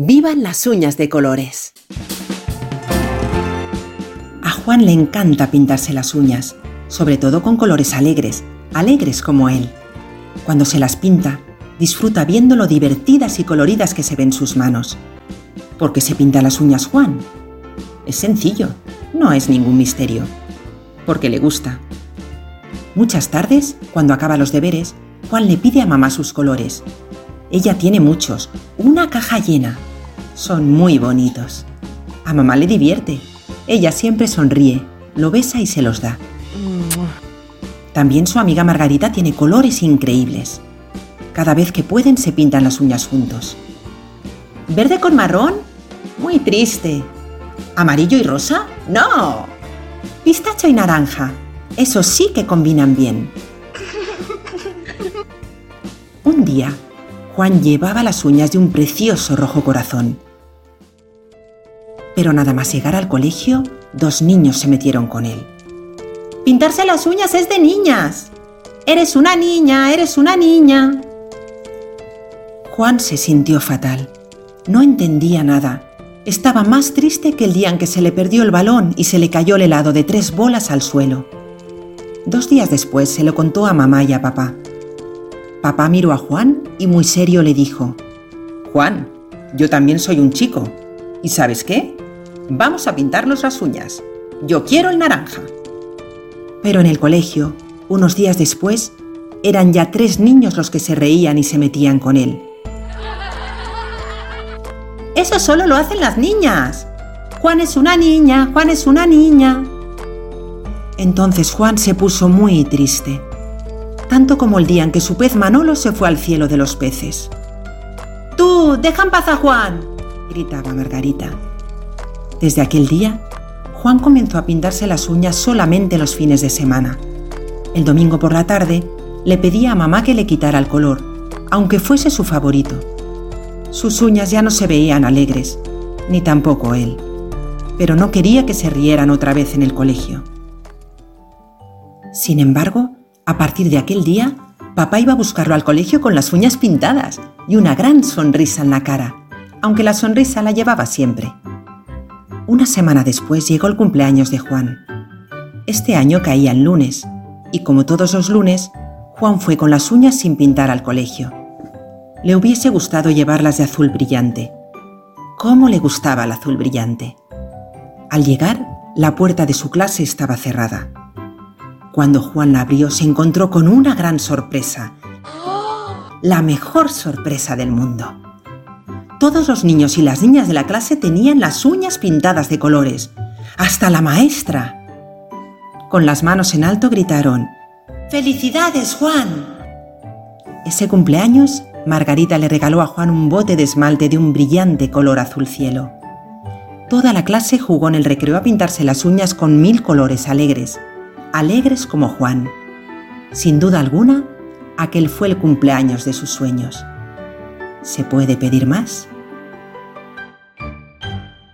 ¡Vivan las uñas de colores! A Juan le encanta pintarse las uñas, sobre todo con colores alegres, alegres como él. Cuando se las pinta, disfruta viendo lo divertidas y coloridas que se ven sus manos. ¿Por qué se pinta las uñas Juan? Es sencillo, no es ningún misterio. Porque le gusta. Muchas tardes, cuando acaba los deberes, Juan le pide a mamá sus colores. Ella tiene muchos, una caja llena. Son muy bonitos. A mamá le divierte. Ella siempre sonríe, lo besa y se los da. También su amiga Margarita tiene colores increíbles. Cada vez que pueden se pintan las uñas juntos. ¿Verde con marrón? Muy triste. ¿Amarillo y rosa? No. Pistacho y naranja. Eso sí que combinan bien. Un día, Juan llevaba las uñas de un precioso rojo corazón. Pero nada más llegar al colegio, dos niños se metieron con él. Pintarse las uñas es de niñas. Eres una niña, eres una niña. Juan se sintió fatal. No entendía nada. Estaba más triste que el día en que se le perdió el balón y se le cayó el helado de tres bolas al suelo. Dos días después se lo contó a mamá y a papá. Papá miró a Juan y muy serio le dijo, Juan, yo también soy un chico. ¿Y sabes qué? Vamos a pintarnos las uñas. Yo quiero el naranja. Pero en el colegio, unos días después, eran ya tres niños los que se reían y se metían con él. Eso solo lo hacen las niñas. Juan es una niña, Juan es una niña. Entonces Juan se puso muy triste, tanto como el día en que su pez Manolo se fue al cielo de los peces. ¡Tú, deja en paz a Juan! gritaba Margarita. Desde aquel día, Juan comenzó a pintarse las uñas solamente los fines de semana. El domingo por la tarde, le pedía a mamá que le quitara el color, aunque fuese su favorito. Sus uñas ya no se veían alegres, ni tampoco él, pero no quería que se rieran otra vez en el colegio. Sin embargo, a partir de aquel día, papá iba a buscarlo al colegio con las uñas pintadas y una gran sonrisa en la cara, aunque la sonrisa la llevaba siempre. Una semana después llegó el cumpleaños de Juan. Este año caía el lunes, y como todos los lunes, Juan fue con las uñas sin pintar al colegio. Le hubiese gustado llevarlas de azul brillante. ¿Cómo le gustaba el azul brillante? Al llegar, la puerta de su clase estaba cerrada. Cuando Juan la abrió se encontró con una gran sorpresa. La mejor sorpresa del mundo. Todos los niños y las niñas de la clase tenían las uñas pintadas de colores. Hasta la maestra. Con las manos en alto gritaron, ¡Felicidades, Juan! Ese cumpleaños, Margarita le regaló a Juan un bote de esmalte de un brillante color azul cielo. Toda la clase jugó en el recreo a pintarse las uñas con mil colores alegres, alegres como Juan. Sin duda alguna, aquel fue el cumpleaños de sus sueños. ¿Se puede pedir más?